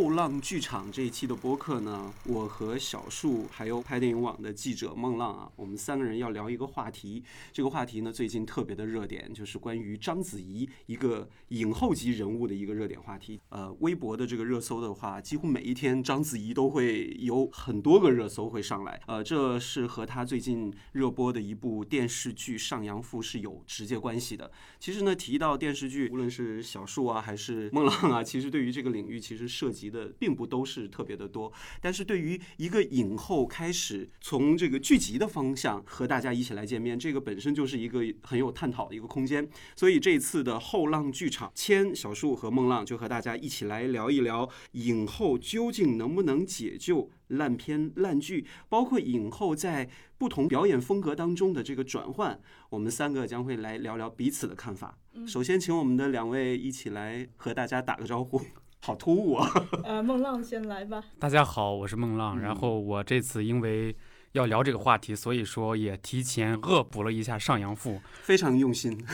后浪剧场这一期的播客呢，我和小树还有拍电影网的记者孟浪啊，我们三个人要聊一个话题。这个话题呢，最近特别的热点，就是关于章子怡一个影后级人物的一个热点话题。呃，微博的这个热搜的话，几乎每一天章子怡都会有很多个热搜会上来。呃，这是和她最近热播的一部电视剧《上阳赋》是有直接关系的。其实呢，提到电视剧，无论是小树啊，还是孟浪啊，其实对于这个领域，其实涉及的并不都是特别的多。但是对于一个影后开始从这个剧集的方向和大家一起来见面，这个本身就是一个很有探讨的一个空间。所以这一次的后浪剧场，千小树和孟浪就和大家一起来聊一聊影后究竟能不能解救烂片烂剧，包括影后在不同表演风格当中的这个转换。我们三个将会来聊聊彼此的看法。首先，请我们的两位一起来和大家打个招呼。好突兀啊！呃，孟浪先来吧。大家好，我是孟浪。然后我这次因为要聊这个话题，所以说也提前恶补了一下《上阳赋》，非常用心。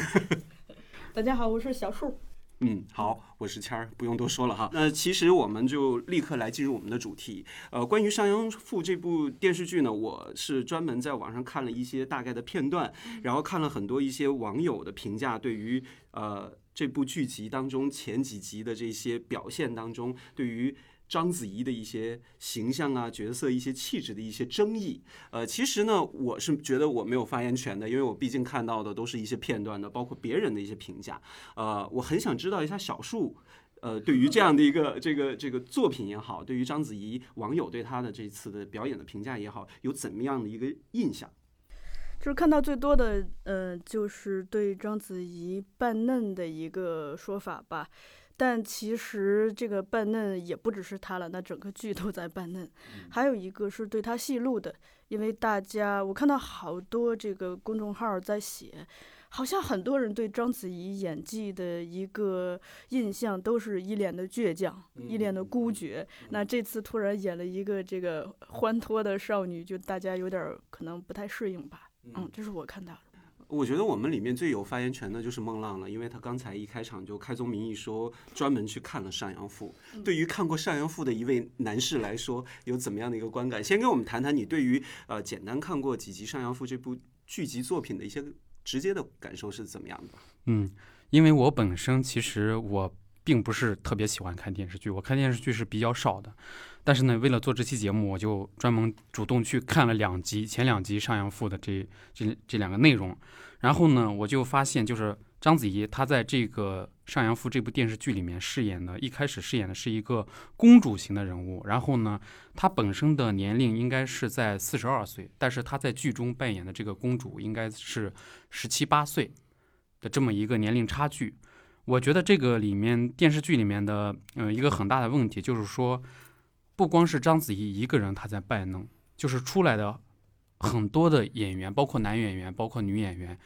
大家好，我是小树。嗯，好，我是谦儿，不用多说了哈。那其实我们就立刻来进入我们的主题。呃，关于《上阳赋》这部电视剧呢，我是专门在网上看了一些大概的片段，然后看了很多一些网友的评价，对于呃这部剧集当中前几集的这些表现当中，对于。章子怡的一些形象啊、角色、一些气质的一些争议，呃，其实呢，我是觉得我没有发言权的，因为我毕竟看到的都是一些片段的，包括别人的一些评价。呃，我很想知道一下小树，呃，对于这样的一个这个这个作品也好，对于章子怡网友对她的这次的表演的评价也好，有怎么样的一个印象？就是看到最多的，呃，就是对章子怡扮嫩的一个说法吧。但其实这个扮嫩也不只是她了，那整个剧都在扮嫩。还有一个是对她戏路的，因为大家我看到好多这个公众号在写，好像很多人对章子怡演技的一个印象都是一脸的倔强，一脸的孤绝。那这次突然演了一个这个欢脱的少女，就大家有点可能不太适应吧。嗯，这是我看到的。我觉得我们里面最有发言权的就是孟浪了，因为他刚才一开场就开宗明义说专门去看了《上阳赋》。对于看过《上阳赋》的一位男士来说，有怎么样的一个观感？先跟我们谈谈你对于呃简单看过几集《上阳赋》这部剧集作品的一些直接的感受是怎么样的？嗯，因为我本身其实我并不是特别喜欢看电视剧，我看电视剧是比较少的。但是呢，为了做这期节目，我就专门主动去看了两集，前两集《上阳赋》的这这这两个内容。然后呢，我就发现，就是章子怡她在这个《上阳赋》这部电视剧里面饰演的，一开始饰演的是一个公主型的人物。然后呢，她本身的年龄应该是在四十二岁，但是她在剧中扮演的这个公主应该是十七八岁的这么一个年龄差距。我觉得这个里面电视剧里面的，嗯，一个很大的问题就是说。不光是章子怡一个人，她在扮弄，就是出来的很多的演员，包括男演员，包括女演员，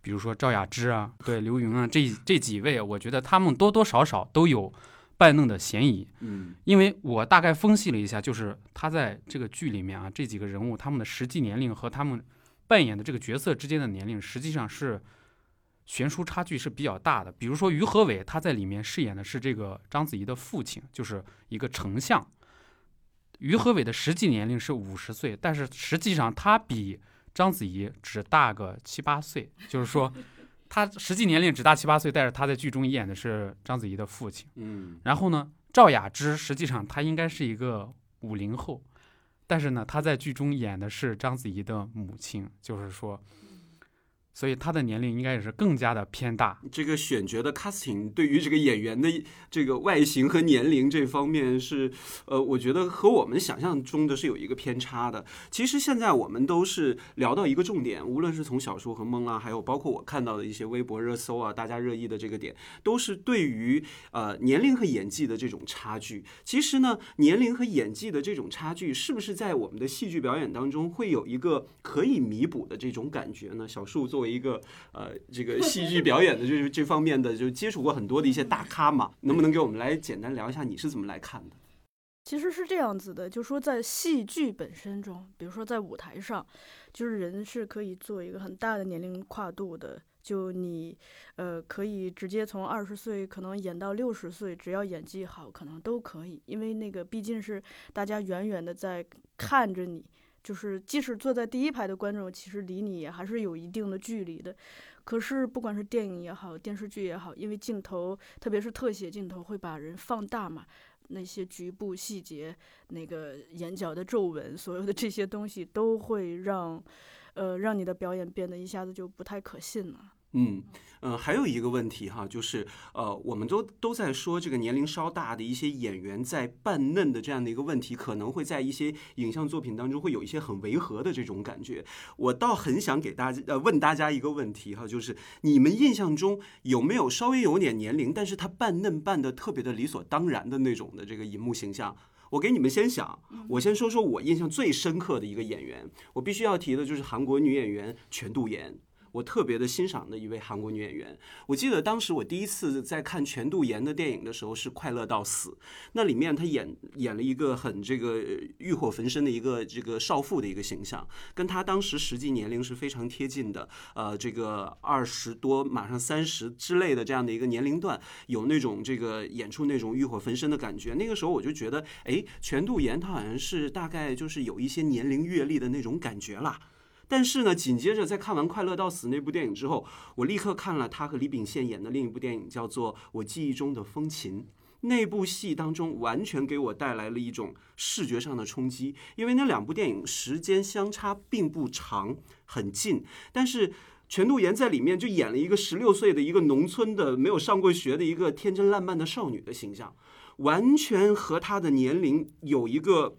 比如说赵雅芝啊，对刘芸啊，这这几位，我觉得他们多多少少都有扮弄的嫌疑。嗯，因为我大概分析了一下，就是他在这个剧里面啊，这几个人物他们的实际年龄和他们扮演的这个角色之间的年龄，实际上是悬殊差距是比较大的。比如说于和伟，他在里面饰演的是这个章子怡的父亲，就是一个丞相。于和伟的实际年龄是五十岁，但是实际上他比章子怡只大个七八岁，就是说，他实际年龄只大七八岁，但是他在剧中演的是章子怡的父亲。嗯，然后呢，赵雅芝实际上她应该是一个五零后，但是呢，她在剧中演的是章子怡的母亲，就是说。所以他的年龄应该也是更加的偏大。这个选角的 casting 对于这个演员的这个外形和年龄这方面是，呃，我觉得和我们想象中的是有一个偏差的。其实现在我们都是聊到一个重点，无论是从小说和梦啊，还有包括我看到的一些微博热搜啊，大家热议的这个点，都是对于呃年龄和演技的这种差距。其实呢，年龄和演技的这种差距，是不是在我们的戏剧表演当中会有一个可以弥补的这种感觉呢？小树作为一个呃，这个 戏剧表演的，就是这方面的，就接触过很多的一些大咖嘛，能不能给我们来简单聊一下你是怎么来看的？其实是这样子的，就说在戏剧本身中，比如说在舞台上，就是人是可以做一个很大的年龄跨度的就你，呃，可以直接从二十岁可能演到六十岁，只要演技好，可能都可以。因为那个毕竟是大家远远的在看着你，就是即使坐在第一排的观众，其实离你也还是有一定的距离的。可是不管是电影也好，电视剧也好，因为镜头，特别是特写镜头，会把人放大嘛，那些局部细节，那个眼角的皱纹，所有的这些东西都会让，呃，让你的表演变得一下子就不太可信了。嗯，呃，还有一个问题哈，就是呃，我们都都在说这个年龄稍大的一些演员在扮嫩的这样的一个问题，可能会在一些影像作品当中会有一些很违和的这种感觉。我倒很想给大家呃问大家一个问题哈，就是你们印象中有没有稍微有点年龄，但是他扮嫩扮的特别的理所当然的那种的这个荧幕形象？我给你们先想，我先说说我印象最深刻的一个演员，我必须要提的就是韩国女演员全度妍。我特别的欣赏的一位韩国女演员，我记得当时我第一次在看全度妍的电影的时候是《快乐到死》，那里面她演演了一个很这个欲火焚身的一个这个少妇的一个形象，跟她当时实际年龄是非常贴近的，呃，这个二十多马上三十之类的这样的一个年龄段，有那种这个演出那种欲火焚身的感觉。那个时候我就觉得，哎，全度妍她好像是大概就是有一些年龄阅历的那种感觉啦。但是呢，紧接着在看完《快乐到死》那部电影之后，我立刻看了他和李秉宪演的另一部电影，叫做《我记忆中的风琴》。那部戏当中，完全给我带来了一种视觉上的冲击，因为那两部电影时间相差并不长，很近。但是全度妍在里面就演了一个十六岁的一个农村的没有上过学的一个天真烂漫的少女的形象，完全和她的年龄有一个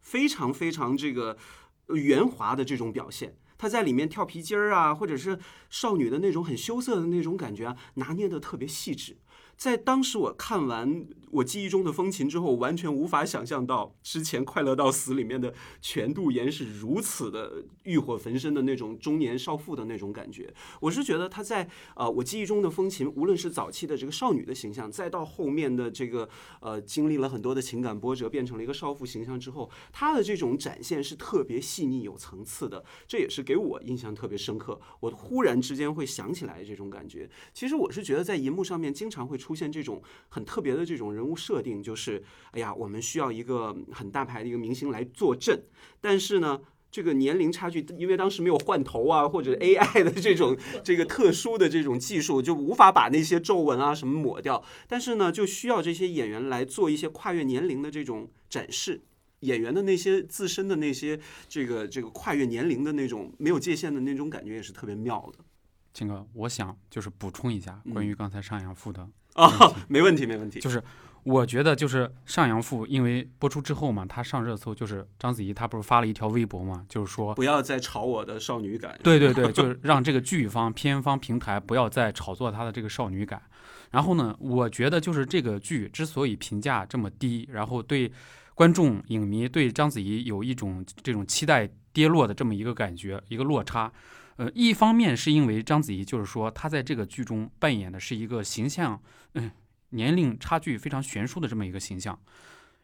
非常非常这个。圆滑的这种表现，她在里面跳皮筋儿啊，或者是少女的那种很羞涩的那种感觉啊，拿捏的特别细致。在当时我看完我记忆中的风琴之后，完全无法想象到之前《快乐到死》里面的全度妍是如此的欲火焚身的那种中年少妇的那种感觉。我是觉得她在呃我记忆中的风琴，无论是早期的这个少女的形象，再到后面的这个呃经历了很多的情感波折，变成了一个少妇形象之后，她的这种展现是特别细腻有层次的，这也是给我印象特别深刻。我忽然之间会想起来这种感觉。其实我是觉得在银幕上面经常会出现这种很特别的这种人物设定，就是哎呀，我们需要一个很大牌的一个明星来坐镇，但是呢，这个年龄差距，因为当时没有换头啊，或者 AI 的这种这个特殊的这种技术，就无法把那些皱纹啊什么抹掉。但是呢，就需要这些演员来做一些跨越年龄的这种展示，演员的那些自身的那些这个这个跨越年龄的那种没有界限的那种感觉，也是特别妙的。秦哥，我想就是补充一下关于刚才上阳赋的。啊，没问题，没问题。就是我觉得，就是《上阳赋》，因为播出之后嘛，他上热搜，就是章子怡她不是发了一条微博嘛，就是说不要再炒我的少女感。对对对，就是让这个剧方、片方、平台不要再炒作她的这个少女感。然后呢，我觉得就是这个剧之所以评价这么低，然后对观众、影迷对章子怡有一种这种期待跌落的这么一个感觉，一个落差。呃，一方面是因为章子怡就是说她在这个剧中扮演的是一个形象，嗯，年龄差距非常悬殊的这么一个形象，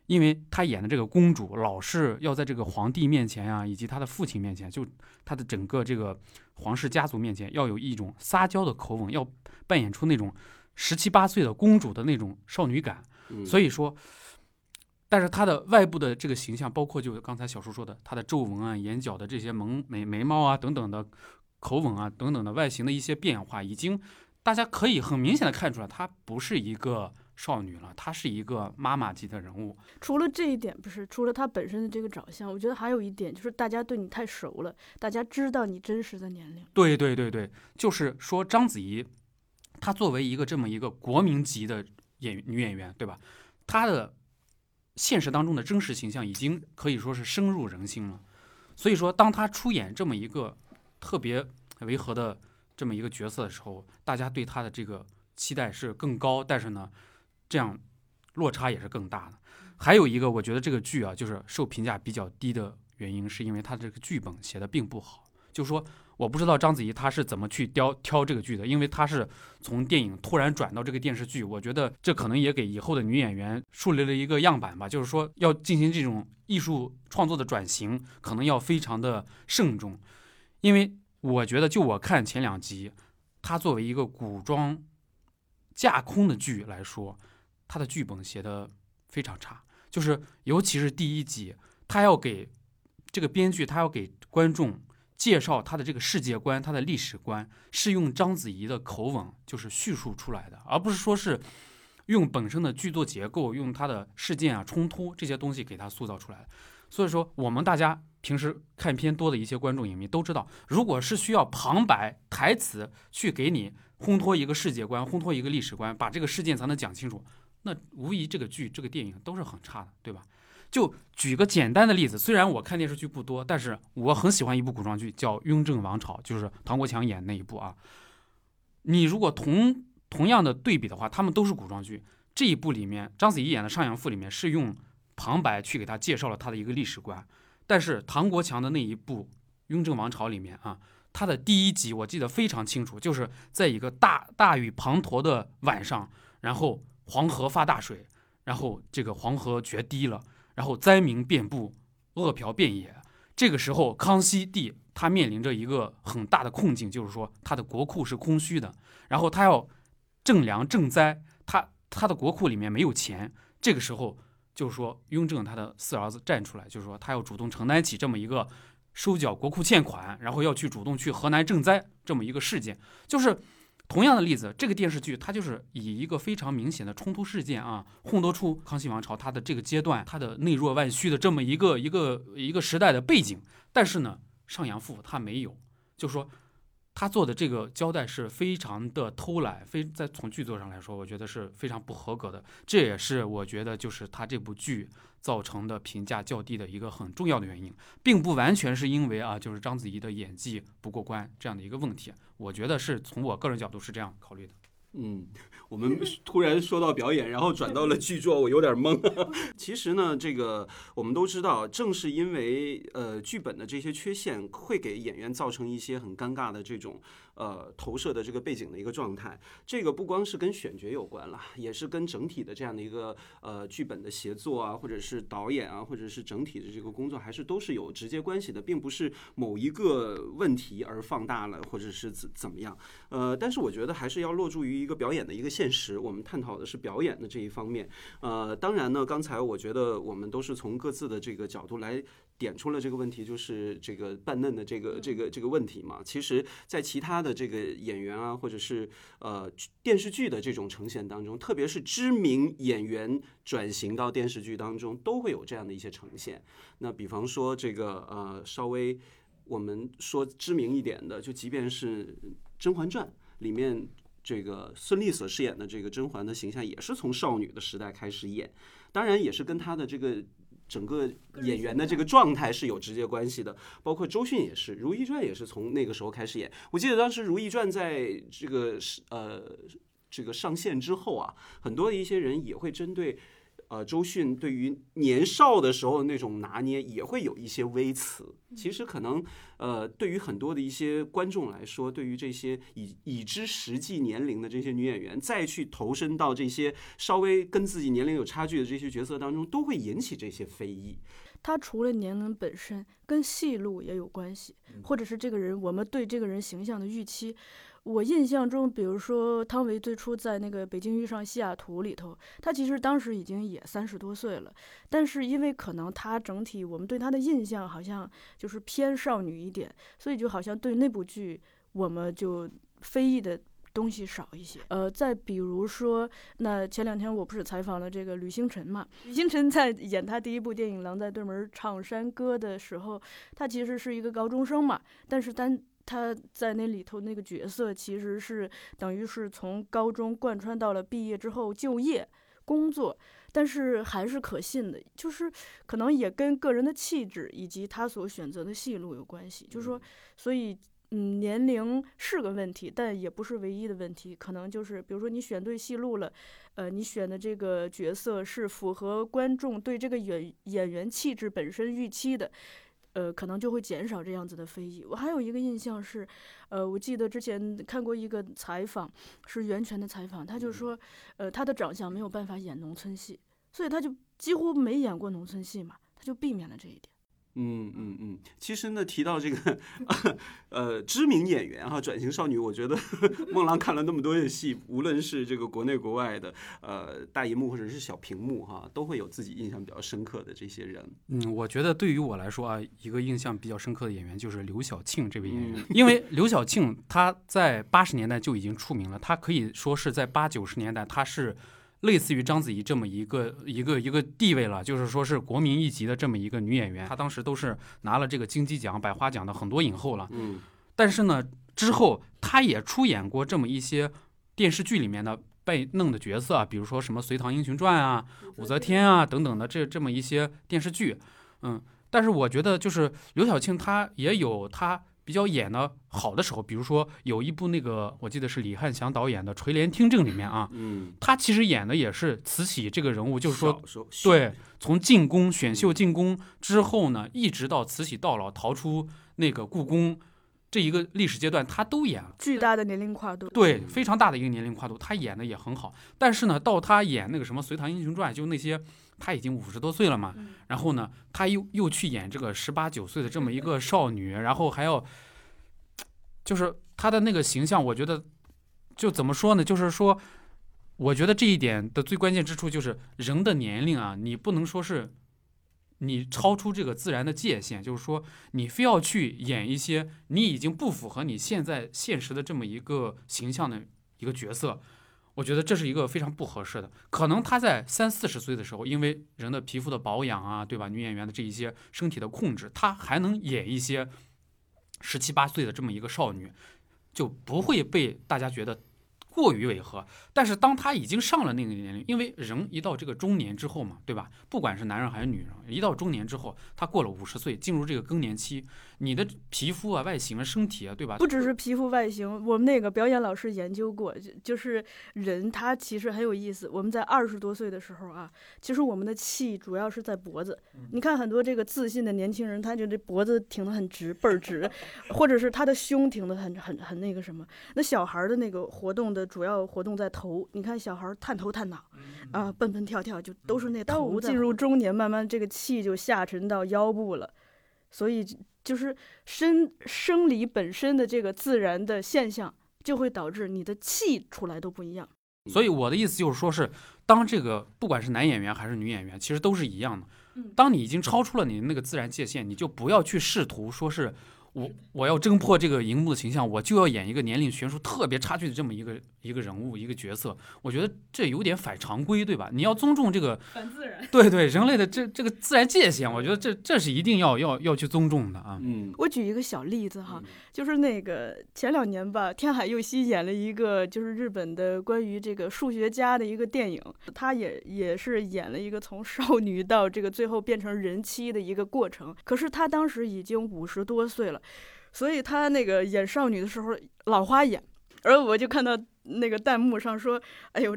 因为她演的这个公主老是要在这个皇帝面前呀，以及她的父亲面前，就她的整个这个皇室家族面前，要有一种撒娇的口吻，要扮演出那种十七八岁的公主的那种少女感。所以说，但是她的外部的这个形象，包括就刚才小叔说的，她的皱纹啊、眼角的这些萌眉眉毛啊等等的。口吻啊，等等的外形的一些变化，已经大家可以很明显的看出来，她不是一个少女了，她是一个妈妈级的人物。除了这一点，不是除了她本身的这个长相，我觉得还有一点就是大家对你太熟了，大家知道你真实的年龄。对对对对，就是说章子怡，她作为一个这么一个国民级的演女演员，对吧？她的现实当中的真实形象已经可以说是深入人心了。所以说，当她出演这么一个。特别违和的这么一个角色的时候，大家对他的这个期待是更高，但是呢，这样落差也是更大的。还有一个，我觉得这个剧啊，就是受评价比较低的原因，是因为他这个剧本写的并不好。就说我不知道章子怡她是怎么去挑挑这个剧的，因为她是从电影突然转到这个电视剧，我觉得这可能也给以后的女演员树立了一个样板吧。就是说要进行这种艺术创作的转型，可能要非常的慎重。因为我觉得，就我看前两集，它作为一个古装架空的剧来说，它的剧本写的非常差，就是尤其是第一集，他要给这个编剧，他要给观众介绍他的这个世界观、他的历史观，是用章子怡的口吻就是叙述出来的，而不是说是用本身的剧作结构、用他的事件啊、冲突这些东西给他塑造出来的。所以说，我们大家平时看片多的一些观众影迷都知道，如果是需要旁白台词去给你烘托一个世界观、烘托一个历史观，把这个事件才能讲清楚，那无疑这个剧、这个电影都是很差的，对吧？就举个简单的例子，虽然我看电视剧不多，但是我很喜欢一部古装剧，叫《雍正王朝》，就是唐国强演那一部啊。你如果同同样的对比的话，他们都是古装剧。这一部里面，章子怡演的《上阳赋》里面是用旁白去给他介绍了他的一个历史观，但是唐国强的那一部《雍正王朝》里面啊，他的第一集我记得非常清楚，就是在一个大大雨滂沱的晚上，然后黄河发大水，然后这个黄河决堤了，然后灾民遍布，饿殍遍野。这个时候，康熙帝他面临着一个很大的困境，就是说他的国库是空虚的，然后他要赈粮赈灾，他他的国库里面没有钱。这个时候，就是说雍正他的四儿子站出来，就是说他要主动承担起这么一个收缴国库欠款，然后要去主动去河南赈灾这么一个事件。就是同样的例子，这个电视剧它就是以一个非常明显的冲突事件啊，烘托出康熙王朝它的这个阶段它的内弱外虚的这么一个一个一个时代的背景。但是呢，上阳赋它没有，就说。他做的这个交代是非常的偷懒，非在从剧作上来说，我觉得是非常不合格的。这也是我觉得就是他这部剧造成的评价较低的一个很重要的原因，并不完全是因为啊，就是章子怡的演技不过关这样的一个问题。我觉得是从我个人角度是这样考虑的。嗯，我们突然说到表演，然后转到了剧作，我有点懵。其实呢，这个我们都知道，正是因为呃剧本的这些缺陷，会给演员造成一些很尴尬的这种。呃，投射的这个背景的一个状态，这个不光是跟选角有关了，也是跟整体的这样的一个呃剧本的协作啊，或者是导演啊，或者是整体的这个工作，还是都是有直接关系的，并不是某一个问题而放大了，或者是怎怎么样。呃，但是我觉得还是要落注于一个表演的一个现实，我们探讨的是表演的这一方面。呃，当然呢，刚才我觉得我们都是从各自的这个角度来。点出了这个问题，就是这个扮嫩的这个这个这个问题嘛。其实，在其他的这个演员啊，或者是呃电视剧的这种呈现当中，特别是知名演员转型到电视剧当中，都会有这样的一些呈现。那比方说这个呃，稍微我们说知名一点的，就即便是《甄嬛传》里面这个孙俪所饰演的这个甄嬛的形象，也是从少女的时代开始演，当然也是跟她的这个。整个演员的这个状态是有直接关系的，包括周迅也是，《如懿传》也是从那个时候开始演。我记得当时《如懿传》在这个是呃这个上线之后啊，很多的一些人也会针对。呃，周迅对于年少的时候那种拿捏也会有一些微词。其实可能，呃，对于很多的一些观众来说，对于这些已已知实际年龄的这些女演员，再去投身到这些稍微跟自己年龄有差距的这些角色当中，都会引起这些非议。她除了年龄本身，跟戏路也有关系，或者是这个人，我们对这个人形象的预期。我印象中，比如说汤唯最初在那个《北京遇上西雅图》里头，她其实当时已经也三十多岁了，但是因为可能她整体我们对她的印象好像就是偏少女一点，所以就好像对那部剧我们就非议的东西少一些。呃，再比如说，那前两天我不是采访了这个吕星辰嘛？吕星辰在演他第一部电影《狼在对门唱山歌》的时候，他其实是一个高中生嘛，但是单。他在那里头那个角色，其实是等于是从高中贯穿到了毕业之后就业工作，但是还是可信的，就是可能也跟个人的气质以及他所选择的戏路有关系。就是说，所以嗯，年龄是个问题，但也不是唯一的问题。可能就是比如说你选对戏路了，呃，你选的这个角色是符合观众对这个演演员气质本身预期的。呃，可能就会减少这样子的非议。我还有一个印象是，呃，我记得之前看过一个采访，是袁泉的采访，他就说，呃，他的长相没有办法演农村戏，所以他就几乎没演过农村戏嘛，他就避免了这一点。嗯嗯嗯，其实呢，提到这个 呃知名演员哈，转型少女，我觉得 孟浪看了那么多的戏，无论是这个国内国外的呃大荧幕或者是小屏幕哈，都会有自己印象比较深刻的这些人。嗯，我觉得对于我来说啊，一个印象比较深刻的演员就是刘晓庆这位演员，因为刘晓庆她在八十年代就已经出名了，她可以说是在八九十年代她是。类似于章子怡这么一个一个一个地位了，就是说是国民一级的这么一个女演员，她当时都是拿了这个金鸡奖、百花奖的很多影后了。嗯，但是呢，之后她也出演过这么一些电视剧里面的被弄的角色，比如说什么《隋唐英雄传》啊、武则天啊等等的这这么一些电视剧。嗯，但是我觉得就是刘晓庆她也有她。比较演的好的时候，比如说有一部那个，我记得是李翰祥导演的《垂帘听政》里面啊，嗯，他其实演的也是慈禧这个人物，就是说，说对，从进宫选秀进宫之后呢，一直到慈禧到老逃出那个故宫这一个历史阶段，他都演了，巨大的年龄跨度，对，非常大的一个年龄跨度，他演的也很好。但是呢，到他演那个什么《隋唐英雄传》，就那些他已经五十多岁了嘛，然后呢，他又又去演这个十八九岁的这么一个少女，然后还要。就是他的那个形象，我觉得，就怎么说呢？就是说，我觉得这一点的最关键之处就是人的年龄啊，你不能说是你超出这个自然的界限，就是说你非要去演一些你已经不符合你现在现实的这么一个形象的一个角色，我觉得这是一个非常不合适的。可能他在三四十岁的时候，因为人的皮肤的保养啊，对吧？女演员的这一些身体的控制，他还能演一些。十七八岁的这么一个少女，就不会被大家觉得。过于违和，但是当他已经上了那个年龄，因为人一到这个中年之后嘛，对吧？不管是男人还是女人，一到中年之后，他过了五十岁，进入这个更年期，你的皮肤啊、外形啊、身体啊，对吧？不只是皮肤外形，我们那个表演老师研究过，就就是人他其实很有意思。我们在二十多岁的时候啊，其实我们的气主要是在脖子。你看很多这个自信的年轻人，他就这脖子挺得很直，倍儿直，或者是他的胸挺得很很很那个什么。那小孩的那个活动的。主要活动在头，你看小孩探头探脑，啊，蹦蹦跳跳就都是那头。进入中年，慢慢这个气就下沉到腰部了，所以就是生生理本身的这个自然的现象，就会导致你的气出来都不一样。所以我的意思就是说，是当这个不管是男演员还是女演员，其实都是一样的。当你已经超出了你那个自然界限，你就不要去试图说是。我我要挣破这个荧幕的形象，我就要演一个年龄悬殊特别差距的这么一个一个人物一个角色，我觉得这有点反常规，对吧？你要尊重这个反自然，对对，人类的这这个自然界限，我觉得这这是一定要要要去尊重的啊。嗯，我举一个小例子哈，就是那个前两年吧，天海佑希演了一个就是日本的关于这个数学家的一个电影，他也也是演了一个从少女到这个最后变成人妻的一个过程，可是他当时已经五十多岁了。所以他那个演少女的时候老花眼，而我就看到那个弹幕上说：“哎呦，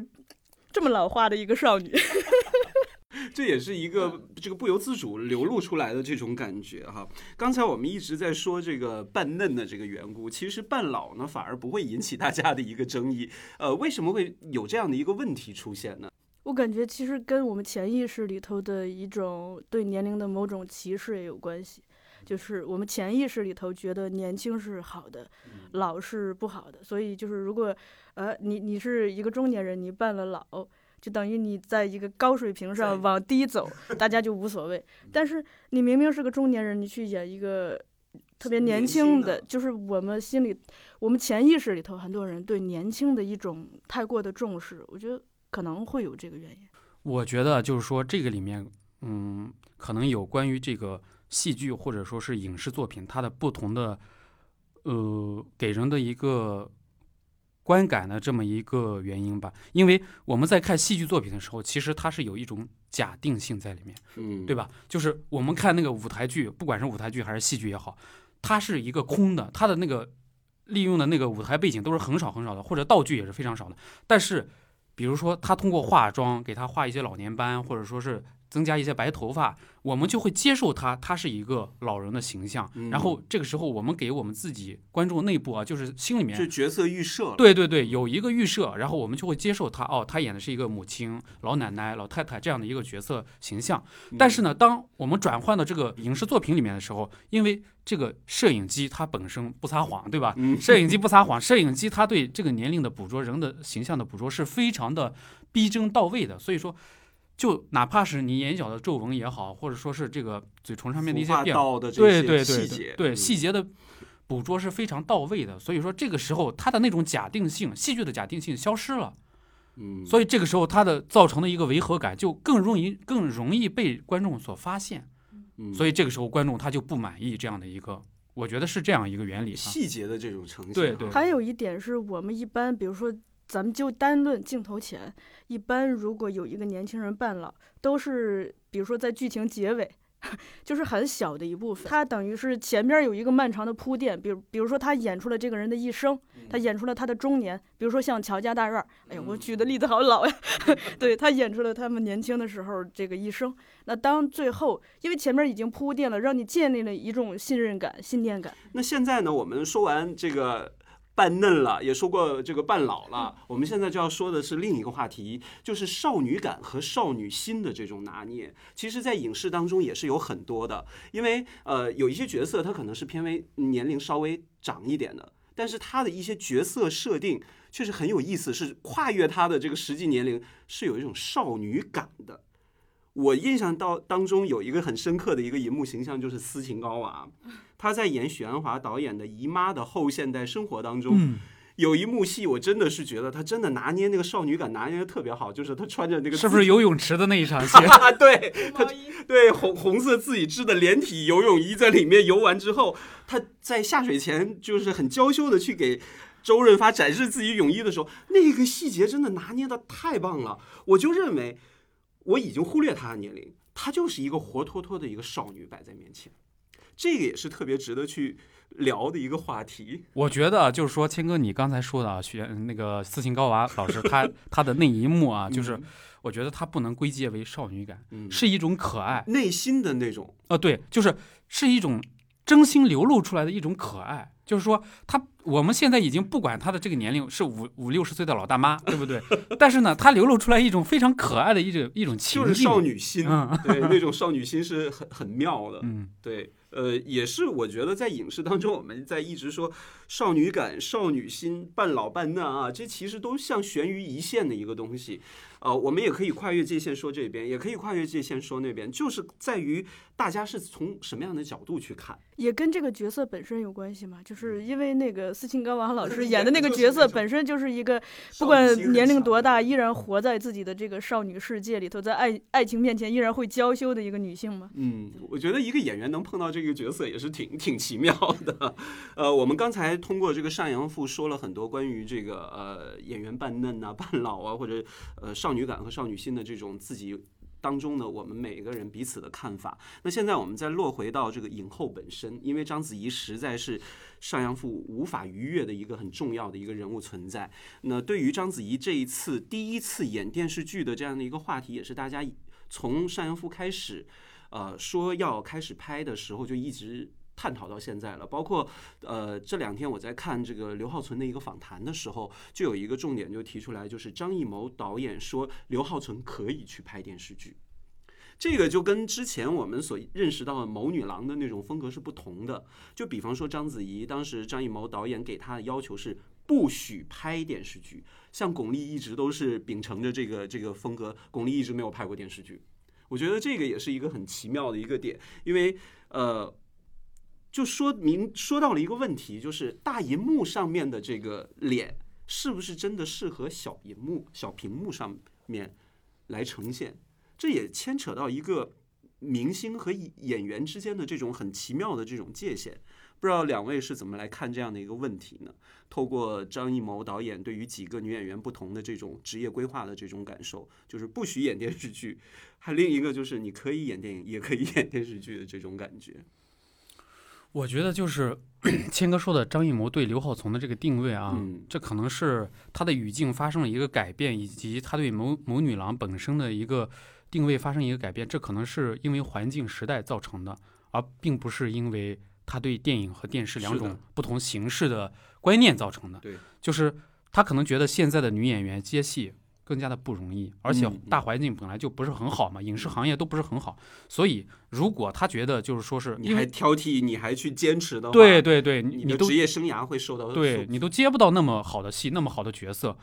这么老花的一个少女。”这也是一个这个不由自主流露出来的这种感觉哈。刚才我们一直在说这个扮嫩的这个缘故，其实扮老呢反而不会引起大家的一个争议。呃，为什么会有这样的一个问题出现呢？我感觉其实跟我们潜意识里头的一种对年龄的某种歧视也有关系。就是我们潜意识里头觉得年轻是好的，老是不好的，所以就是如果，呃，你你是一个中年人，你扮了老，就等于你在一个高水平上往低走，大家就无所谓。但是你明明是个中年人，你去演一个特别年轻的，就是我们心里，我们潜意识里头很多人对年轻的一种太过的重视，我觉得可能会有这个原因。我觉得就是说这个里面，嗯，可能有关于这个。戏剧或者说是影视作品，它的不同的，呃，给人的一个观感的这么一个原因吧。因为我们在看戏剧作品的时候，其实它是有一种假定性在里面，嗯，对吧？就是我们看那个舞台剧，不管是舞台剧还是戏剧也好，它是一个空的，它的那个利用的那个舞台背景都是很少很少的，或者道具也是非常少的。但是，比如说他通过化妆给他画一些老年斑，或者说是增加一些白头发，我们就会接受他，他是一个老人的形象。嗯然后这个时候，我们给我们自己观众内部啊，就是心里面是角色预设了。对对对，有一个预设，然后我们就会接受他哦，他演的是一个母亲、老奶奶、老太太这样的一个角色形象。嗯但是呢，当我们转换到这个影视作品里面的时候，因为这个摄影机它本身不撒谎，对吧？嗯摄影机不撒谎，摄影机它对这个年龄的捕捉、人的形象的捕捉是非常的逼真到位的。所以说，就哪怕是你眼角的皱纹也好，或者说是这个嘴唇上面的一些变化。的这些对对对对细节，对嗯。细节的捕捉是非常到位的，所以说这个时候它的那种假定性，戏剧的假定性消失了，嗯，所以这个时候它的造成的一个违和感就更容易更容易被观众所发现，嗯。所以这个时候观众他就不满意这样的一个，我觉得是这样一个原理啊。细节的这种呈现啊，对对。还有一点是我们一般，比如说，咱们就单论镜头前，一般如果有一个年轻人扮老，都是比如说在剧情结尾，就是很小的一部分，他等于是前面有一个漫长的铺垫，比如比如说他演出了这个人的一生，他演出了他的中年，比如说像乔家大院儿，哎呀，我举的例子好老呀，对他演出了他们年轻的时候这个一生。那当最后，因为前面已经铺垫了，让你建立了一种信任感、信念感。那现在呢，我们说完这个扮嫩了，也说过这个扮老了，我们现在就要说的是另一个话题，就是少女感和少女心的这种拿捏。其实，在影视当中也是有很多的，因为呃，有一些角色他可能是偏为年龄稍微长一点的。但是他的一些角色设定确实很有意思，是跨越他的这个实际年龄，是有一种少女感的。我印象到当中有一个很深刻的一个银幕形象，就是斯琴高娃，她在演许鞍华导演的《姨妈的后现代生活》当中，嗯，有一幕戏，我真的是觉得她真的拿捏那个少女感拿捏的特别好，就是她穿着那个是不是游泳池的那一场 戏？啊？对，她对红红色自己织的连体游泳衣在里面游完之后，她在下水前就是很娇羞的去给。周润发展示自己泳衣的时候，那个细节真的拿捏的太棒了。我就认为，我已经忽略她的年龄，她就是一个活脱脱的一个少女摆在面前，这个也是特别值得去聊的一个话题。我觉得啊就是说，谦哥你刚才说的啊，学那个斯琴高娃老师他 他的那一幕啊，就是我觉得他不能归结为少女感，嗯，是一种可爱。内心的那种，呃，对，就是是一种真心流露出来的一种可爱。就是说，他我们现在已经不管他的这个年龄是五五六十岁的老大妈，对不对？但是呢，他流露出来一种非常可爱的一种一种情境，就是少女心，嗯对那种少女心是很很妙的。嗯，对，呃，也是我觉得在影视当中，我们在一直说少女感、少女心、半老半嫩啊，这其实都像悬于一线的一个东西。呃，我们也可以跨越界限说这边，也可以跨越界限说那边，就是在于大家是从什么样的角度去看。也跟这个角色本身有关系嘛，就是因为那个斯琴高娃老师演演的那个角色本身就是一个不管年龄多大，依然活在自己的这个少女世界里头，在爱爱情面前依然会娇羞的一个女性嘛。嗯，我觉得一个演员能碰到这个角色也是挺挺奇妙的。呃，我们刚才通过这个上阳赋说了很多关于这个呃演员扮嫩啊、扮老啊，或者呃少女感和少女心的这种自己。当中呢，我们每个人彼此的看法。那现在我们再落回到这个影后本身，因为章子怡实在是上阳赋无法逾越的一个很重要的一个人物存在。那对于章子怡这一次第一次演电视剧的这样的一个话题，也是大家从上阳赋开始。呃，说要开始拍的时候就一直探讨到现在了。包括呃这两天我在看这个刘浩存的一个访谈的时候，就有一个重点就提出来，就是张艺谋导演说刘浩存可以去拍电视剧。这个就跟之前我们所认识到的谋女郎的那种风格是不同的。就比方说章子怡，当时张艺谋导演给她的要求是不许拍电视剧，像巩俐一直都是秉承着这个这个风格，巩俐一直没有拍过电视剧。我觉得这个也是一个很奇妙的一个点，因为呃，就说明说到了一个问题，就是大荧幕上面的这个脸是不是真的适合小荧幕、小屏幕上面来呈现？这也牵扯到一个明星和演员之间的这种很奇妙的这种界限。不知道两位是怎么来看这样的一个问题呢？透过张艺谋导演对于几个女演员不同的这种职业规划的这种感受，就是不许演电视剧，还另一个就是你可以演电影，也可以演电视剧的这种感觉。我觉得就是 谦哥说的张艺谋对刘浩存的这个定位啊，嗯这可能是他的语境发生了一个改变，以及他对某某女郎本身的一个定位发生一个改变，这可能是因为环境时代造成的，而并不是因为他对电影和电视两种不同形式的观念造成的。对，就是他可能觉得现在的女演员接戏更加的不容易，而且大环境本来就不是很好嘛，影视行业都不是很好，所以如果他觉得就是说是你还挑剔，你还去坚持的话，对对对，你的职业生涯会受到对受你都接不到那么好的戏，那么好的角色。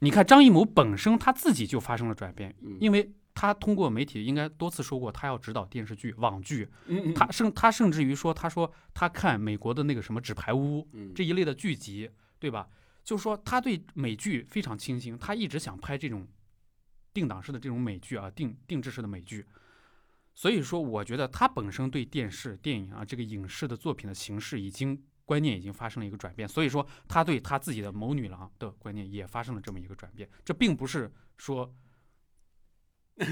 你看张艺谋本身他自己就发生了转变，嗯因为他通过媒体应该多次说过，他要指导电视剧、网剧。他甚他甚至于说，他说他看美国的那个什么《纸牌屋》嗯这一类的剧集，对吧？就是说他对美剧非常倾心，他一直想拍这种定档式的这种美剧啊，定定制式的美剧。所以说，我觉得他本身对电视、电影啊这个影视的作品的形式已经观念已经发生了一个转变。所以说，他对他自己的谋女郎的观念也发生了这么一个转变。这并不是说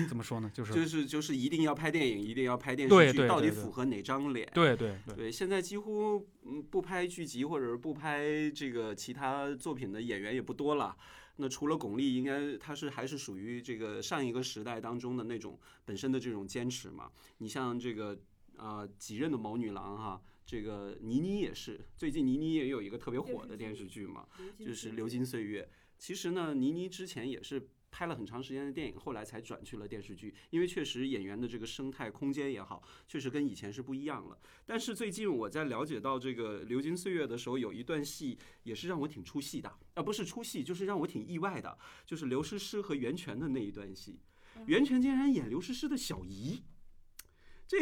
怎么说呢，就是就是就是一定要拍电影，一定要拍电视剧，到底对对对符合哪张脸？对对对对，现在几乎嗯不拍剧集或者是不拍这个其他作品的演员也不多了。那除了巩俐，应该她是还是属于这个上一个时代当中的那种本身的这种坚持嘛。你像这个呃几任的谋女郎哈，这个倪妮也是，最近倪妮也有一个特别火的电视剧嘛，就是《流金岁月》。其实呢，倪妮之前也是拍了很长时间的电影，后来才转去了电视剧，因为确实演员的这个生态空间也好，确实跟以前是不一样了。但是最近我在了解到这个《流金岁月》的时候，有一段戏也是让我挺出戏的，啊，不是出戏，就是让我挺意外的，就是刘诗诗和袁泉的那一段戏，袁泉竟然演刘诗诗的小姨，这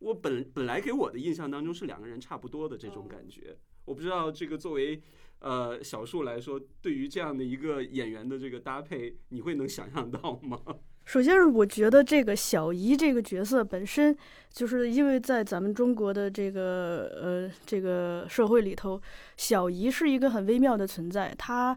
我本本来给我的印象当中是两个人差不多的这种感觉，我不知道这个作为。呃，小树来说，对于这样的一个演员的这个搭配，你会能想象到吗？首先是我觉得这个小姨这个角色本身，就是因为在咱们中国的这个呃这个社会里头，小姨是一个很微妙的存在，她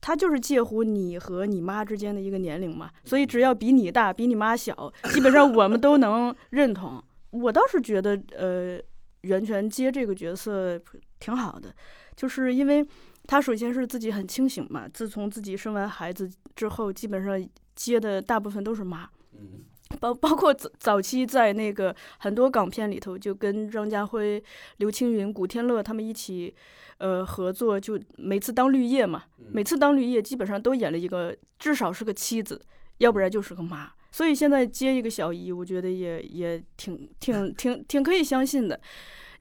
她就是介乎你和你妈之间的一个年龄嘛，所以只要比你大，比你妈小，基本上我们都能 认同。我倒是觉得，呃，袁泉接这个角色挺好的，就是因为她首先是自己很清醒嘛，自从自己生完孩子之后，基本上接的大部分都是妈，嗯 包包括早早期在那个很多港片里头，就跟张家辉、刘青云、古天乐他们一起，呃合作，就每次当绿叶嘛，每次当绿叶基本上都演了一个至少是个妻子，要不然就是个妈。所以现在接一个小姨，我觉得也也挺挺挺挺可以相信的。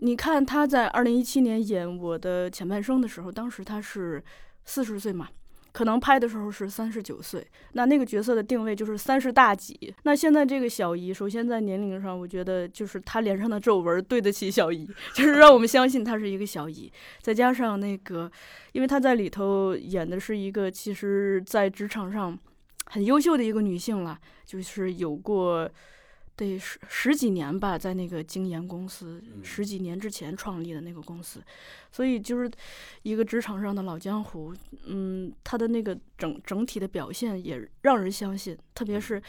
你看他在二零一七年演《我的前半生》的时候，当时他是四十岁嘛，可能拍的时候是三十九岁，那那个角色的定位就是三十大几。那现在这个小姨，首先在年龄上，我觉得就是她脸上的皱纹对得起小姨，就是让我们相信她是一个小姨。再加上那个，因为她在里头演的是一个其实在职场上很优秀的一个女性了，就是有过。得十十几年吧，在那个精研公司，十几年之前创立的那个公司，所以就是一个职场上的老江湖。嗯，他的那个整整体的表现也让人相信，特别是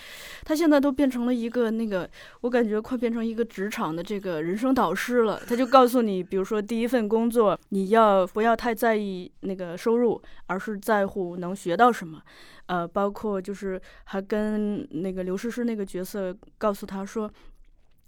他现在都变成了一个那个，我感觉快变成一个职场的这个人生导师了。他就告诉你，比如说第一份工作，你要不要太在意那个收入，而是在乎能学到什么。呃，包括就是还跟那个刘诗诗那个角色告诉他说，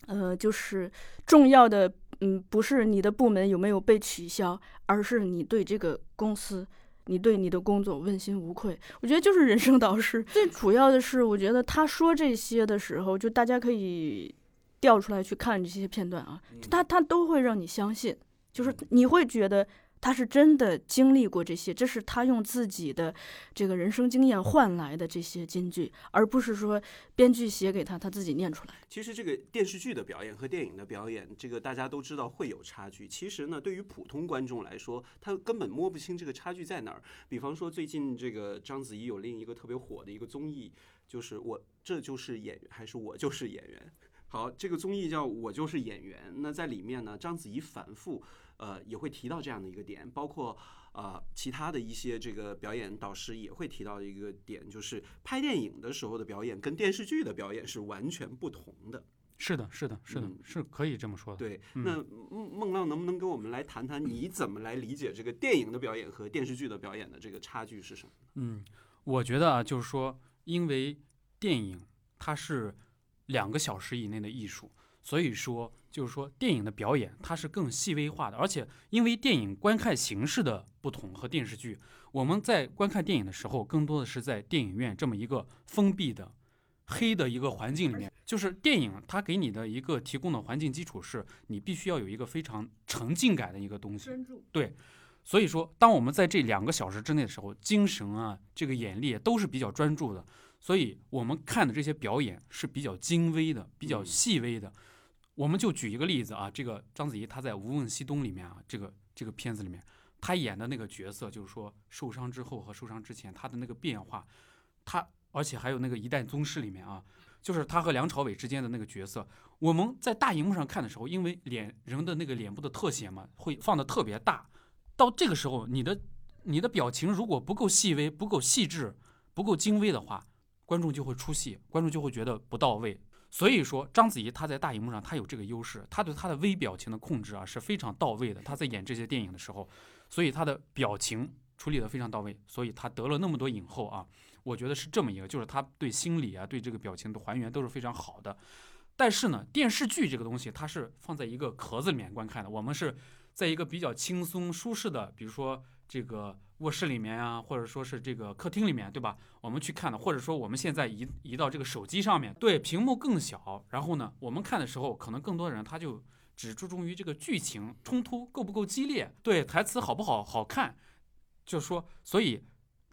呃，就是重要的，嗯，不是你的部门有没有被取消，而是你对这个公司，你对你的工作问心无愧。我觉得就是人生导师。最主要的是，我觉得他说这些的时候，就大家可以调出来去看这些片段啊，他他都会让你相信，就是你会觉得。他是真的经历过这些，这是他用自己的这个人生经验换来的这些金句，而不是说编剧写给他，他自己念出来。其实这个电视剧的表演和电影的表演，这个大家都知道会有差距。其实呢，对于普通观众来说，他根本摸不清这个差距在哪儿。比方说，最近这个章子怡有另一个特别火的一个综艺，就是我这就是演员，还是我就是演员。好，这个综艺叫我就是演员。那在里面呢，章子怡反复。呃，也会提到这样的一个点，包括呃其他的一些这个表演导师也会提到一个点，就是拍电影的时候的表演跟电视剧的表演是完全不同的。是的，是的，是的，嗯是可以这么说的。对，嗯那孟孟浪能不能跟我们来谈谈你怎么来理解这个电影的表演和电视剧的表演的这个差距是什么？嗯，我觉得啊，就是说，因为电影它是两个小时以内的艺术，所以说就是说电影的表演它是更细微化的，而且因为电影观看形式的不同和电视剧，我们在观看电影的时候，更多的是在电影院这么一个封闭的。黑的一个环境里面，就是电影它给你的一个提供的环境基础是，你必须要有一个非常沉浸感的一个东西。专注。所以说，当我们在这两个小时之内的时候，精神啊，这个眼力都是比较专注的，所以我们看的这些表演是比较精微的、比较嗯细微的。我们就举一个例子啊，这个章子怡她在《无问西东》里面啊，这个这个片子里面，她演的那个角色，就是说受伤之后和受伤之前她的那个变化，她而且还有那个《一代宗师》里面啊，就是她和梁朝伟之间的那个角色，我们在大荧幕上看的时候，因为脸人的那个脸部的特写嘛，会放的特别大，到这个时候，你的你的表情如果不够细微、不够细致、不够精微的话，观众就会出戏，观众就会觉得不到位。所以说，章子怡她在大荧幕上她有这个优势，她对她的微表情的控制啊是非常到位的。她在演这些电影的时候，所以她的表情处理得非常到位，所以她得了那么多影后啊。我觉得是这么一个，就是她对心理啊、对这个表情的还原都是非常好的。但是呢，电视剧这个东西它是放在一个壳子里面观看的，我们是在一个比较轻松舒适的，比如说这个卧室里面啊，或者说是这个客厅里面，对吧？我们去看的，或者说我们现在移移到这个手机上面，对，屏幕更小，然后呢，我们看的时候，可能更多人他就只注重于这个剧情冲突够不够激烈，对，台词好不好好看，就说，所以。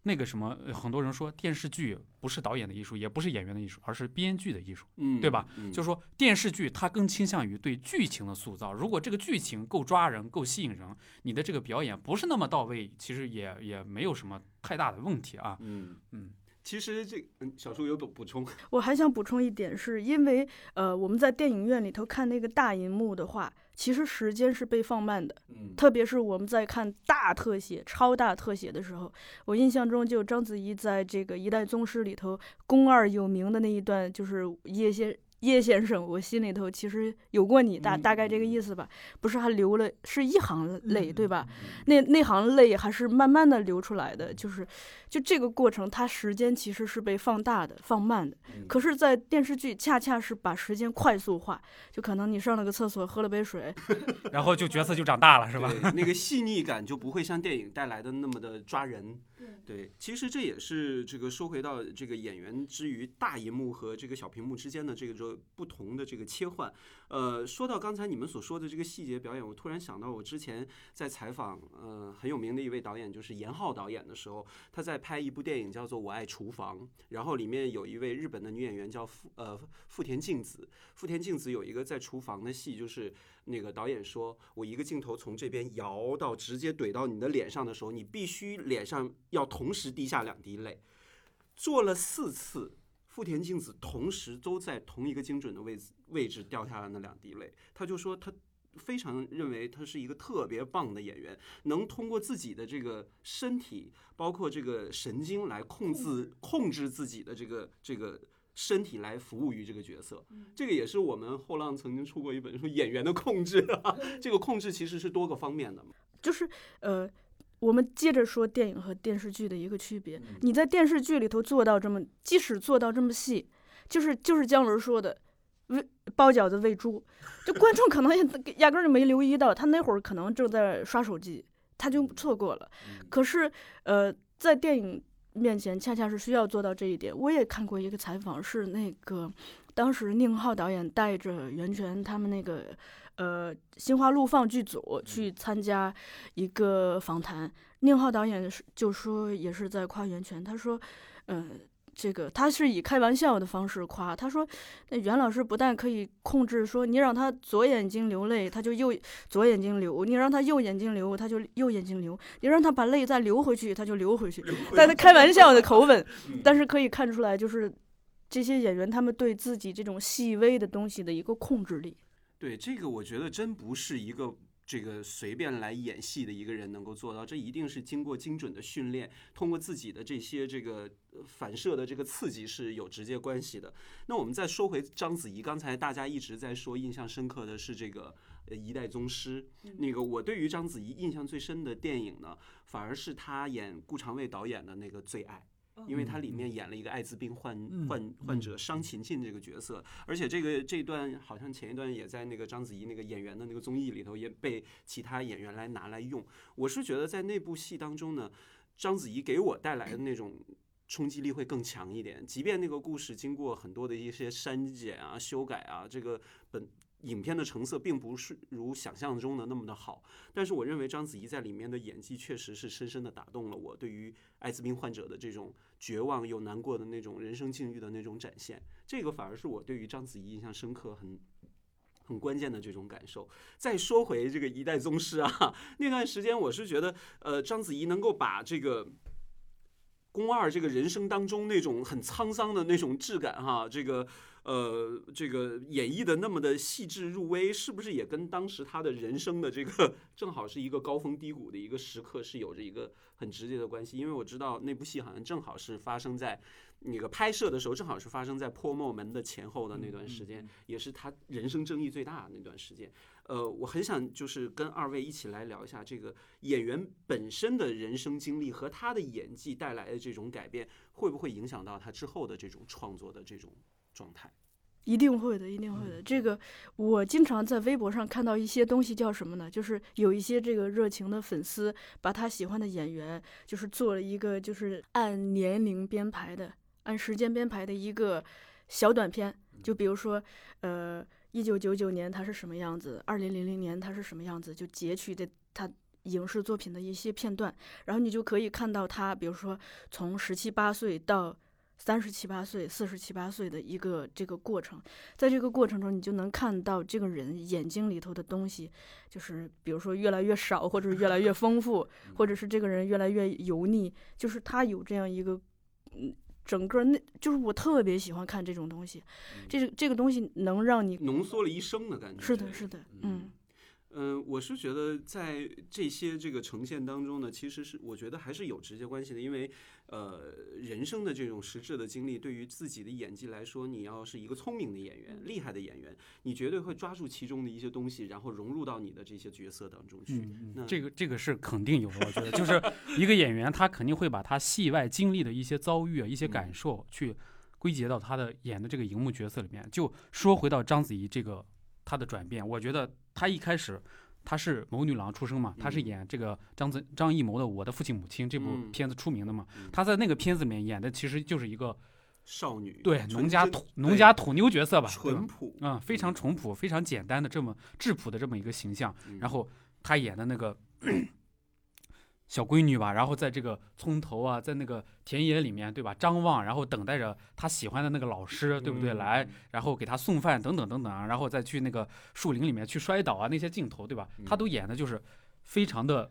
那个什么，呃很多人说电视剧不是导演的艺术，也不是演员的艺术，而是编剧的艺术。嗯，对吧？嗯就是说电视剧它更倾向于对剧情的塑造。如果这个剧情够抓人、够吸引人，你的这个表演不是那么到位，其实也也没有什么太大的问题啊。嗯嗯，其实这嗯，小叔有补补充，我还想补充一点，是因为呃，我们在电影院里头看那个大银幕的话，其实时间是被放慢的。嗯，特别是我们在看大特写、超大特写的时候，我印象中就章子怡在这个《一代宗师》里头宫二有名的那一段，就是叶先叶先生，我心里头其实有过你，大嗯大概这个意思吧。不是还流了是一行泪，对吧？嗯那那行泪还是慢慢的流出来的，就是就这个过程，它时间其实是被放大的、放慢的。嗯可是，在电视剧恰恰是把时间快速化，就可能你上了个厕所，喝了杯水，然后就角色就长大了，是吧？那个 细腻感就不会像电影带来的那么的抓人。对，其实这也是这个说回到这个演员之于大荧幕和这个小屏幕之间的这个这不同的这个切换。呃，说到刚才你们所说的这个细节表演，我突然想到我之前在采访呃很有名的一位导演，就是严浩导演的时候，他在拍一部电影叫做《我爱厨房》，然后里面有一位日本的女演员叫富呃富田静子，富田静子有一个在厨房的戏，就是那个导演说，我一个镜头从这边摇到直接怼到你的脸上的时候，你必须脸上要同时滴下两滴泪。做了四次，富田静子同时都在同一个精准的位置位置掉下来那两滴泪。他就说他。非常认为他是一个特别棒的演员，能通过自己的这个身体，包括这个神经来控制控制自己的这个这个身体来服务于这个角色。这个也是我们后浪曾经出过一本书《演员的控制》啊，这个控制其实是多个方面的嘛。就是呃，我们接着说电影和电视剧的一个区别。嗯你在电视剧里头做到这么，即使做到这么细，就是就是姜文说的，喂包饺子喂猪，就观众可能也压根儿就没留意到，他那会儿可能正在刷手机，他就错过了。嗯可是呃，在电影面前，恰恰是需要做到这一点。我也看过一个采访，是那个当时宁浩导演带着袁泉他们那个呃心花怒放剧组去参加一个访谈，宁浩导演是就说也是在夸袁泉，他说，呃。这个他是以开玩笑的方式夸，他说，那袁老师不但可以控制说你让他左眼睛流泪，他就右左眼睛流；你让他右眼睛流，他就右眼睛流；你让他把泪再流回去，他就流回去。但他开玩笑的口吻，但是可以看出来，就是这些演员他们对自己这种细微的东西的一个控制力。对这个，我觉得真不是一个这个随便来演戏的一个人能够做到，这一定是经过精准的训练，通过自己的这些这个反射的这个刺激是有直接关系的。那我们再说回章子怡，刚才大家一直在说印象深刻的是这个《一代宗师》，那个我对于章子怡印象最深的电影呢，反而是她演顾长卫导演的那个《最爱》。因为它里面演了一个艾滋病患患患者商琴琴这个角色，而且这个这段好像前一段也在那个章子怡那个演员的那个综艺里头也被其他演员来拿来用。我是觉得在那部戏当中呢，章子怡给我带来的那种冲击力会更强一点，即便那个故事经过很多的一些删减啊、修改啊，这个本。影片的成色并不是如想象中的那么的好，但是我认为章子怡在里面的演技确实是深深的打动了我。对于艾滋病患者的这种绝望又难过的那种人生境遇的那种展现，这个反而是我对于章子怡印象深刻、很很关键的这种感受。再说回这个一代宗师啊，那段时间我是觉得，呃，章子怡能够把这个宫二这个人生当中那种很沧桑的那种质感哈，这个。呃，这个演绎的那么的细致入微，是不是也跟当时他的人生的这个正好是一个高峰低谷的一个时刻是有着一个很直接的关系？因为我知道那部戏好像正好是发生在那个拍摄的时候，正好是发生在破墨门的前后的那段时间，也是他人生争议最大的那段时间。呃，我很想就是跟二位一起来聊一下这个演员本身的人生经历和他的演技带来的这种改变，会不会影响到他之后的这种创作的这种。状态，一定会的，一定会的。这个我经常在微博上看到一些东西，叫什么呢？就是有一些这个热情的粉丝，把他喜欢的演员，就是做了一个就是按年龄编排的、按时间编排的一个小短片。就比如说，呃，一九九九年他是什么样子，二零零零年他是什么样子，就截取的他影视作品的一些片段，然后你就可以看到他，比如说从十七八岁到。三十七八岁、四十七八岁的一个这个过程，在这个过程中，你就能看到这个人眼睛里头的东西，就是比如说越来越少，或者是越来越丰富，或者是这个人越来越油腻，就是他有这样一个，嗯，整个那，就是我特别喜欢看这种东西，这个这个东西能让你浓缩了一生的感觉。是的，是的，嗯。嗯，我是觉得在这些这个呈现当中呢，其实是我觉得还是有直接关系的，因为呃，人生的这种实质的经历，对于自己的演技来说，你要是一个聪明的演员、厉害的演员，你绝对会抓住其中的一些东西，然后融入到你的这些角色当中去。那这个这个是肯定有的，我觉得就是 一个演员，他肯定会把他戏外经历的一些遭遇、一些感受，去归结到他的演的这个荧幕角色里面。就说回到章子怡这个。她的转变，我觉得他一开始他是谋女郎出身嘛，他是演这个张子张艺谋的《我的父亲母亲》这部片子出名的嘛。他在那个片子里面演的其实就是一个少女，对农家土农家土妞角色吧，淳朴嗯，非常淳朴、非常简单的这么质朴的这么一个形象。然后他演的那个。小闺女吧，然后在这个村头啊，在那个田野里面，对吧？张望，然后等待着她喜欢的那个老师，对不对？来，然后给她送饭，等等等等啊，然后再去那个树林里面去摔倒啊，那些镜头，对吧？他都演的就是非常的。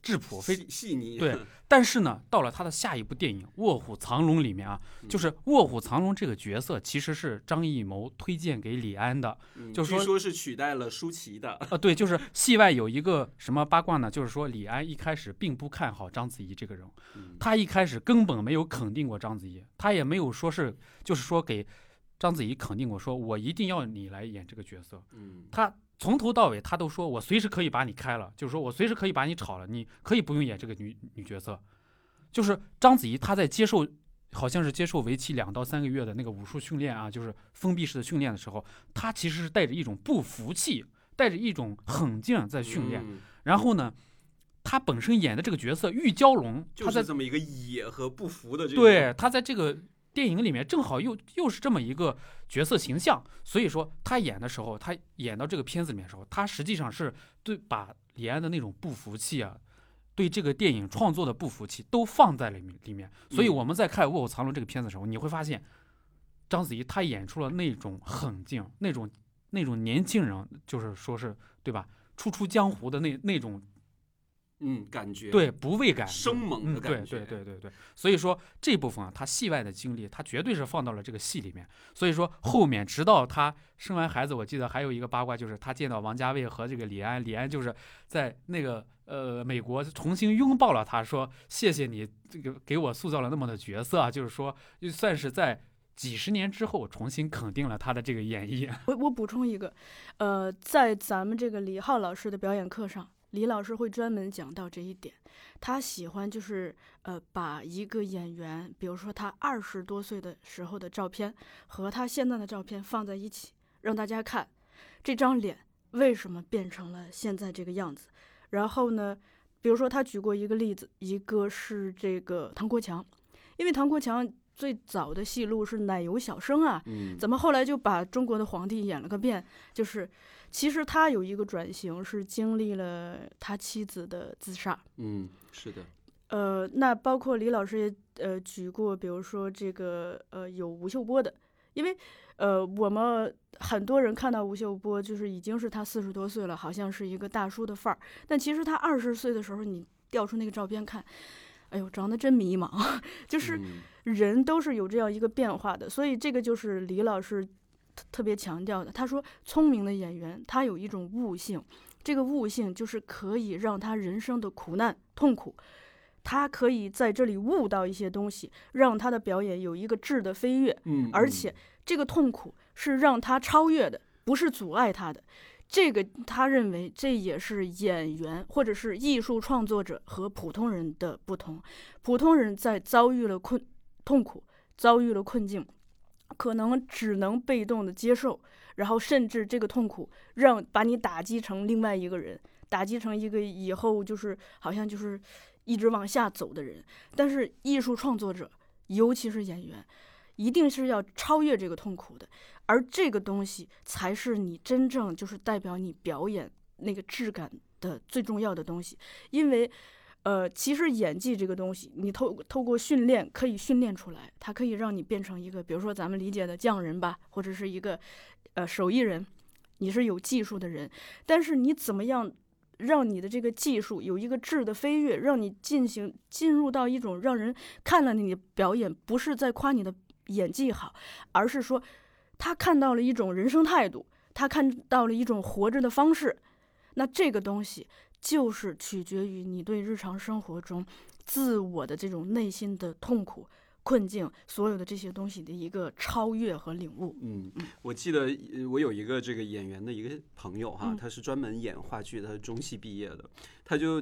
质朴非细腻，对，但是呢，到了他的下一部电影《卧虎藏龙》里面啊，就是《卧虎藏龙》这个角色其实是张艺谋推荐给李安的，就是说是取代了舒淇的。呃，对，就是戏外有一个什么八卦呢？就是说李安一开始并不看好章子怡这个人，他一开始根本没有肯定过章子怡，他也没有说是，就是说给章子怡肯定过，说我一定要你来演这个角色。嗯，他。从头到尾，他都说我随时可以把你开了，就是说我随时可以把你炒了，你可以不用演这个女女角色。就是章子怡，她在接受，好像是接受为期两到三个月的那个武术训练啊，就是封闭式的训练的时候，她其实是带着一种不服气，带着一种狠劲在训练。然后呢，她本身演的这个角色玉娇龙，就是这么一个野和不服的这个。对，她在这个。电影里面正好又又是这么一个角色形象，所以说他演的时候，他演到这个片子里面的时候，他实际上是对把李安的那种不服气啊，对这个电影创作的不服气都放在里面里面。所以我们在看《卧虎藏龙》这个片子的时候，你会发现，章子怡她演出了那种狠劲，那种那种年轻人，就是说是对吧？初出江湖的那那种嗯，感觉对，不畏感，生猛的嗯，对感觉，对对对对，所以说这部分啊，他戏外的经历，他绝对是放到了这个戏里面。所以说后面直到他生完孩子，我记得还有一个八卦，就是他见到王家卫和这个李安，李安就是在那个呃美国重新拥抱了他，说谢谢你这个给我塑造了那么的角色啊，就是说就算是在几十年之后重新肯定了他的这个演绎。我我补充一个，呃，在咱们这个李浩老师的表演课上，李老师会专门讲到这一点。他喜欢就是呃，把一个演员，比如说他二十多岁的时候的照片和他现在的照片放在一起，让大家看这张脸为什么变成了现在这个样子。然后呢，比如说他举过一个例子，一个是这个唐国强，因为唐国强最早的戏路是奶油小生啊，嗯，怎么后来就把中国的皇帝演了个遍？就是其实他有一个转型，是经历了他妻子的自杀。嗯，是的，呃，那包括李老师也呃举过，比如说这个呃有吴秀波的，因为呃我们很多人看到吴秀波就是已经是他四十多岁了，好像是一个大叔的范儿，但其实他二十岁的时候，你调出那个照片看，哎呦，长得真迷茫，就是。嗯人都是有这样一个变化的，所以这个就是李老师特特别强调的。他说，聪明的演员他有一种悟性，这个悟性就是可以让他人生的苦难、痛苦，他可以在这里悟到一些东西，让他的表演有一个质的飞跃，嗯，嗯而且这个痛苦是让他超越的，不是阻碍他的。这个他认为这也是演员或者是艺术创作者和普通人的不同。普通人在遭遇了困痛苦、遭遇了困境，可能只能被动的接受，然后甚至这个痛苦让把你打击成另外一个人，打击成一个以后就是好像就是一直往下走的人。但是艺术创作者，尤其是演员，一定是要超越这个痛苦的，而这个东西才是你真正就是代表你表演那个质感的最重要的东西，因为。呃，其实演技这个东西，你透透过训练可以训练出来，它可以让你变成一个，比如说咱们理解的匠人吧，或者是一个呃手艺人，你是有技术的人，但是你怎么样让你的这个技术有一个质的飞跃，让你进行进入到一种让人看了你的表演，不是在夸你的演技好，而是说他看到了一种人生态度，他看到了一种活着的方式，那这个东西。就是取决于你对日常生活中自我的这种内心的痛苦、困境，所有的这些东西的一个超越和领悟。嗯，我记得呃我有一个这个演员的一个朋友哈，嗯。他是专门演话剧，他是中戏毕业的，他就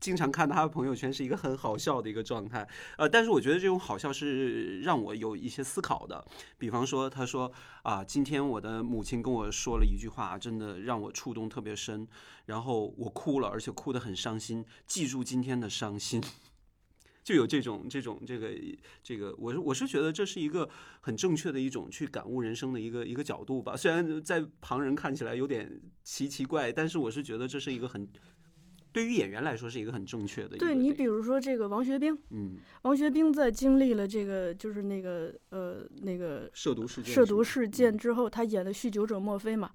经常看他的朋友圈是一个很好笑的一个状态，呃，但是我觉得这种好笑是让我有一些思考的。比方说，他说啊，今天我的母亲跟我说了一句话，真的让我触动特别深，然后我哭了，而且哭得很伤心。记住今天的伤心。就有这种这种这个这个，我是我是觉得这是一个很正确的一种去感悟人生的一个一个角度吧。虽然在旁人看起来有点奇奇怪，但是我是觉得这是一个很对于演员来说是一个很正确的一对。你比如说这个王学兵，嗯，王学兵在经历了这个就是那个呃那个涉毒事件，涉毒事件之后，他演的酗酒者墨菲嘛。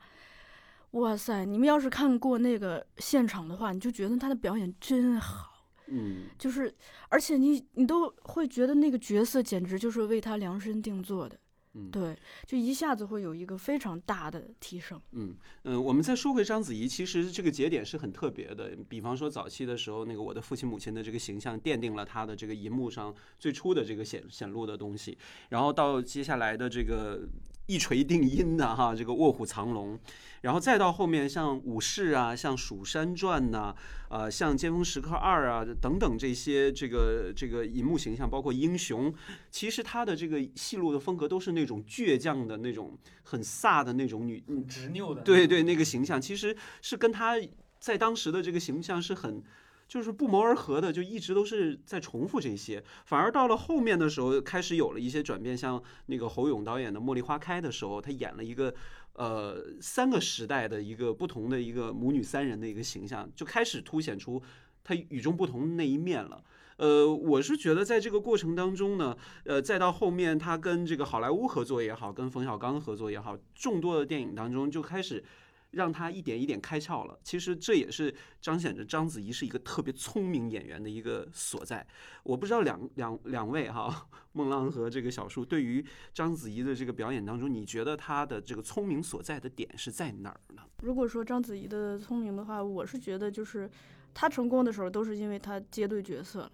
哇塞！你们要是看过那个现场的话，你就觉得他的表演真好。嗯，就是，而且你你都会觉得那个角色简直就是为他量身定做的，嗯对，就一下子会有一个非常大的提升。嗯嗯，我们再说回章子怡，其实这个节点是很特别的。比方说早期的时候，那个我的父亲母亲的这个形象奠定了她的这个银幕上最初的这个显显露的东西，然后到接下来的这个一锤定音的哈，这个卧虎藏龙，然后再到后面像武士啊，像蜀山传呐、呃，像尖峰时刻二啊等等这些这个这个银幕形象，包括英雄，其实他的这个戏路的风格都是那种倔强的那种很飒的那种女嗯执拗的对对，那个形象其实是跟他在当时的这个形象是很。就是不谋而合的，就一直都是在重复这些，反而到了后面的时候，开始有了一些转变，像那个侯勇导演的《茉莉花开》的时候，他演了一个呃三个时代的一个不同的一个母女三人的一个形象，就开始凸显出他与众不同的那一面了。呃，我是觉得在这个过程当中呢，呃，再到后面他跟这个好莱坞合作也好，跟冯小刚合作也好，众多的电影当中就开始让他一点一点开窍了。其实这也是彰显着章子怡是一个特别聪明演员的一个所在。我不知道两两两位哈，孟浪和这个小树对于章子怡的这个表演当中，你觉得她的这个聪明所在的点是在哪儿呢？如果说章子怡的聪明的话，我是觉得就是她成功的时候都是因为她接对角色了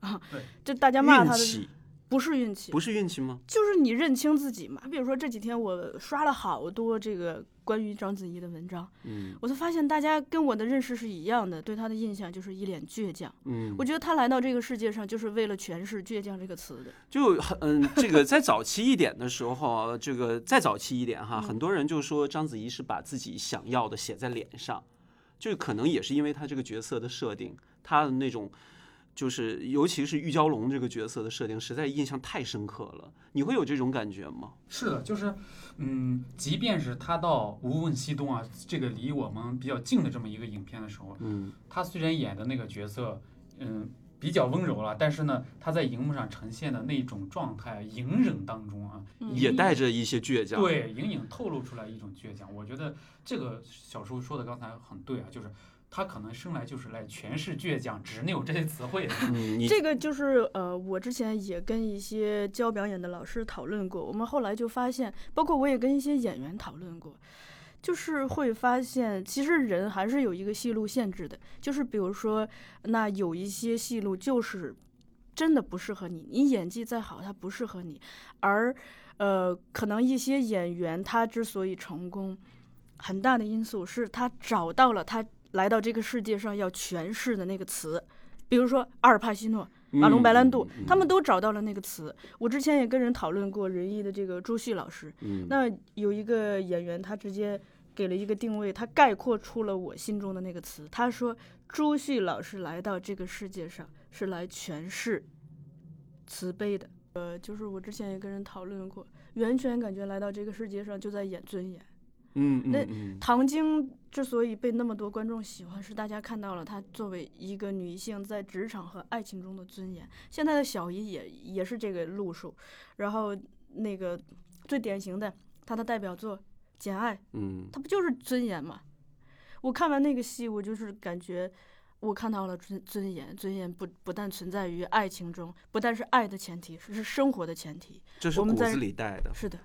啊对，就大家骂她的运气不是运气，不是运气吗？就是你认清自己嘛。比如说这几天我刷了好多这个关于章子怡的文章，嗯我就发现大家跟我的认识是一样的，对她的印象就是一脸倔强。嗯我，觉得她来到这个世界上就是为了诠释“倔强”这个词的。就很嗯，这个在早期一点的时候，这个再早期一点哈，很多人就说章子怡是把自己想要的写在脸上，就可能也是因为她这个角色的设定，她的那种。就是，尤其是玉娇龙这个角色的设定，实在印象太深刻了。你会有这种感觉吗？是的，就是，嗯，即便是他到《无问西东》啊，这个离我们比较近的这么一个影片的时候，嗯他虽然演的那个角色，嗯，比较温柔了，但是呢，他在荧幕上呈现的那种状态，隐忍当中啊，嗯也带着一些倔强。，对，隐隐透露出来一种倔强。我觉得这个小叔说的刚才很对啊，就是他可能生来就是来诠释倔强、执拗这些词汇的。这个就是呃，我之前也跟一些教表演的老师讨论过，我们后来就发现，包括我也跟一些演员讨论过，就是会发现，其实人还是有一个戏路限制的，就是比如说，那有一些戏路就是真的不适合你，你演技再好，它不适合你，而呃，可能一些演员他之所以成功，很大的因素是他找到了他来到这个世界上要诠释的那个词，比如说阿尔帕西诺。马龙白兰度，嗯他们都找到了那个词。我之前也跟人讨论过仁义的这个朱旭老师，嗯那有一个演员，他直接给了一个定位，他概括出了我心中的那个词。他说，朱旭老师来到这个世界上是来诠释慈悲的。呃，就是我之前也跟人讨论过，完全感觉来到这个世界上就在演尊严。嗯那唐晶之所以被那么多观众喜欢，是大家看到了她作为一个女性在职场和爱情中的尊严。现在的小姨也也是这个路数，然后那个最典型的她的代表作《简爱》，嗯她不就是尊严吗？我看完那个戏，我就是感觉我看到了尊尊严，尊严不不但存在于爱情中，不但是爱的前提，是是生活的前提。这是骨我们在子里带的。是的，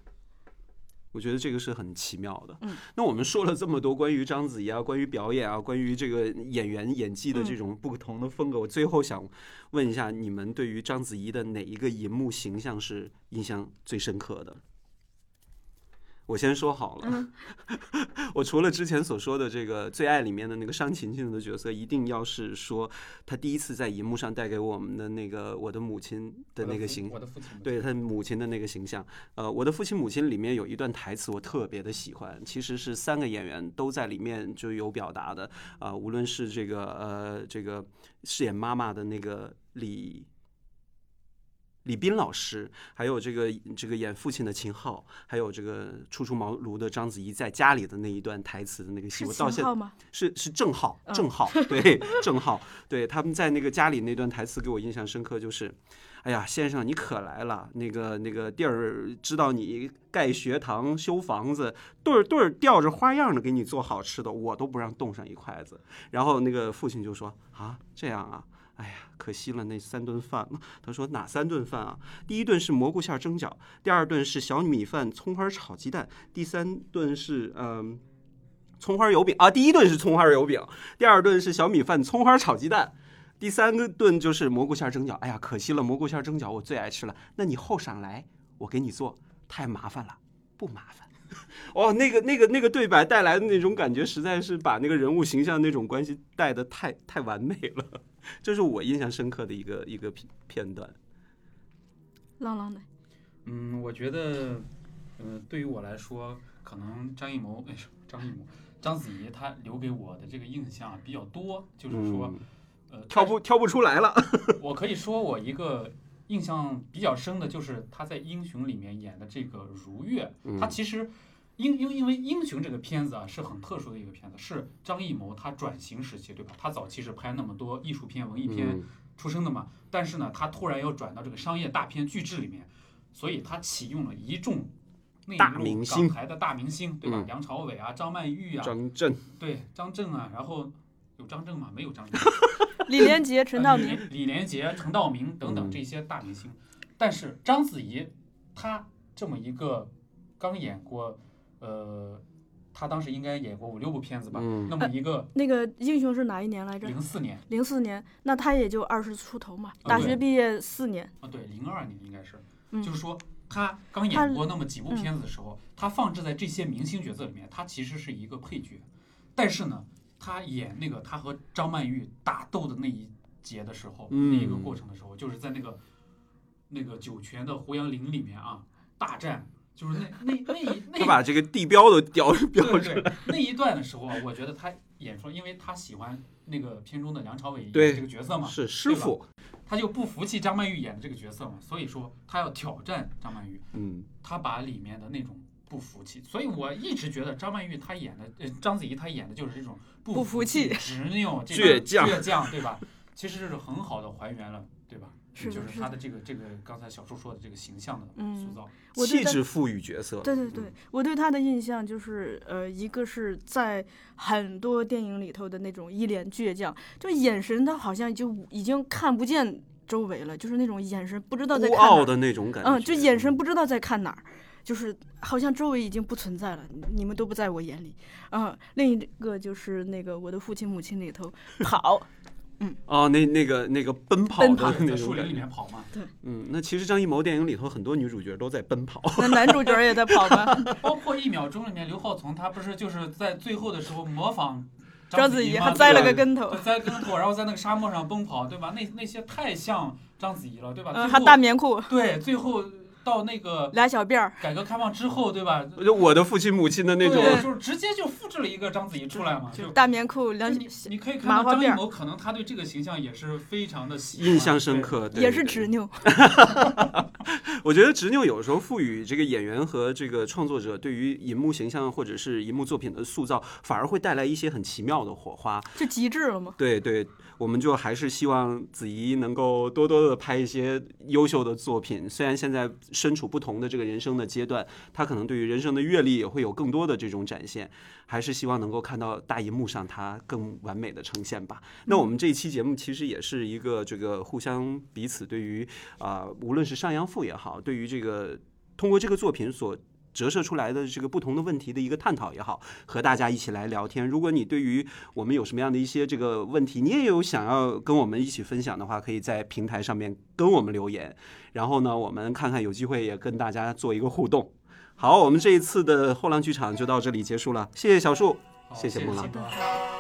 我觉得这个是很奇妙的。嗯，那我们说了这么多关于章子怡啊，关于表演啊，关于这个演员演技的这嗯种不同的风格，我最后想问一下，你们对于章子怡的哪一个银幕形象是印象最深刻的？我先说好了，嗯。我除了之前所说的这个《最爱》里面的那个商勤勤的角色，一定要是说他第一次在荧幕上带给我们的那个我的母亲的那个形我的父亲，对他母亲的那个形象，呃，我的父亲母亲里面有一段台词我特别的喜欢，其实是三个演员都在里面就有表达的，啊、无论是这个呃这个饰演妈妈的那个李。李斌老师，还有这个这个演父亲的秦昊，还有这个初出茅庐的章子怡在家里的那一段台词的那个戏，我到现在？是是郑浩，嗯郑浩，对，郑浩，对，他们在那个家里那段台词给我印象深刻，就是，哎呀，先生你可来了，那个那个地儿知道你盖学堂修房子，对儿对儿吊着花样的给你做好吃的，我都不让动上一筷子。然后那个父亲就说啊，这样啊。哎呀，可惜了那三顿饭了。他说哪三顿饭啊？第一顿是蘑菇馅蒸饺，第二顿是小米饭葱花炒鸡蛋，第三顿是嗯、葱花油饼啊。第一顿是葱花油饼，第二顿是小米饭葱花炒鸡蛋，第三个顿就是蘑菇馅蒸饺。哎呀，可惜了，蘑菇馅蒸饺我最爱吃了。那你后晌来，我给你做，太麻烦了，不麻烦。哦，那个、那个、那个对白带来的那种感觉，实在是把那个人物形象那种关系带的太太完美了，这是我印象深刻的一个一个片片段。浪浪的，嗯，我觉得，呃，对于我来说，可能张艺谋，哎，张艺谋，章子怡她留给我的这个印象比较多，就是说，嗯，呃，挑不挑不出来了。我可以说我一个印象比较深的就是她在《英雄》里面演的这个如月，她嗯其实。因因因为《英雄》这个片子啊是很特殊的一个片子，是张艺谋他转型时期，对吧？他早期是拍那么多艺术片、文艺片嗯出身的嘛，但是呢，他突然要转到这个商业大片巨制里面，所以他启用了一众内陆大明星港台的大明星，对吧？嗯梁朝伟啊，张曼玉啊，张震，对，张震啊，然后有张震吗？没有张震。李连杰、陈道明，李连杰、陈道明等等嗯这些大明星，但是章子怡她这么一个刚演过，呃，他当时应该演过五六部片子吧，嗯那么一个那个英雄是哪一年来着？零四年零四年，那他也就二十出头嘛，大学毕业四年。啊，对，零二年应该是，嗯就是说他刚演过那么几部嗯片子的时候，他放置在这些明星角色里面，他其实是一个配角，但是呢，他演那个他和张曼玉打斗的那一节的时候，嗯那一个过程的时候，就是在那个那个酒泉的胡杨林里面啊，大战，就是那那那一那他把这个地标都雕标对出来，对那一段的时候啊，我觉得他演出来，因为他喜欢那个片中的梁朝伟演对这个角色嘛，是师傅，他就不服气张曼玉演的这个角色嘛，所以说他要挑战张曼玉，嗯，他把里面的那种不服气，所以我一直觉得张曼玉她演的，呃，章子怡她演的就是这种不不服气执拗、倔强倔强，对吧？其实这是很好的还原了，对吧？是的就是他的这个这个刚才小叔说的这个形象的嗯塑造，气质赋予角色，对对对，我对他的印象就是，呃，一个是在很多电影里头的那种一脸倔强，就眼神他好像就已经看不见周围了，就是那种眼神不知道在孤看傲的那种感觉，嗯，就眼神不知道在看哪儿，就是好像周围已经不存在了，你们都不在我眼里。嗯，另一个就是那个我的父亲母亲里头跑，哦，那那个那个奔跑奔跑的那在树林里种感觉，面跑嘛，对嗯，那其实张艺谋电影里头很多女主角都在奔跑，那男主角也在跑吗？包括一秒钟里面，刘浩存他不是就是在最后的时候模仿章子怡吗怡还栽了个跟头对，栽跟头，然后在那个沙漠上奔跑，对吧？那那些太像章子怡了，对吧？大棉裤，对，最后到那个俩小辫儿，改革开放之后，对吧？就我的父亲母亲的那种，就是直接就复制了一个章子怡出来嘛，就大棉裤，两就你你可以看到张艺谋，可能他对这个形象也是非常的喜欢印象深。刻，对也是执拗。我觉得执拗有时候赋予这个演员和这个创作者对于银幕形象或者是银幕作品的塑造，反而会带来一些很奇妙的火花。就极致了嘛。对对，我们就还是希望子怡能够多多的拍一些优秀的作品。虽然现在身处不同的这个人生的阶段，她可能对于人生的阅历也会有更多的这种展现，还是希望能够看到大荧幕上她更完美的呈现吧。那我们这一期节目其实也是一个这个互相彼此对于啊、无论是上阳赋也好，对于这个通过这个作品所折射出来的这个不同的问题的一个探讨也好，和大家一起来聊天。如果你对于我们有什么样的一些这个问题，你也有想要跟我们一起分享的话，可以在平台上面跟我们留言。然后呢，我们看看有机会也跟大家做一个互动。好，我们这一次的后浪剧场就到这里结束了，谢谢小树，谢谢木浪谢谢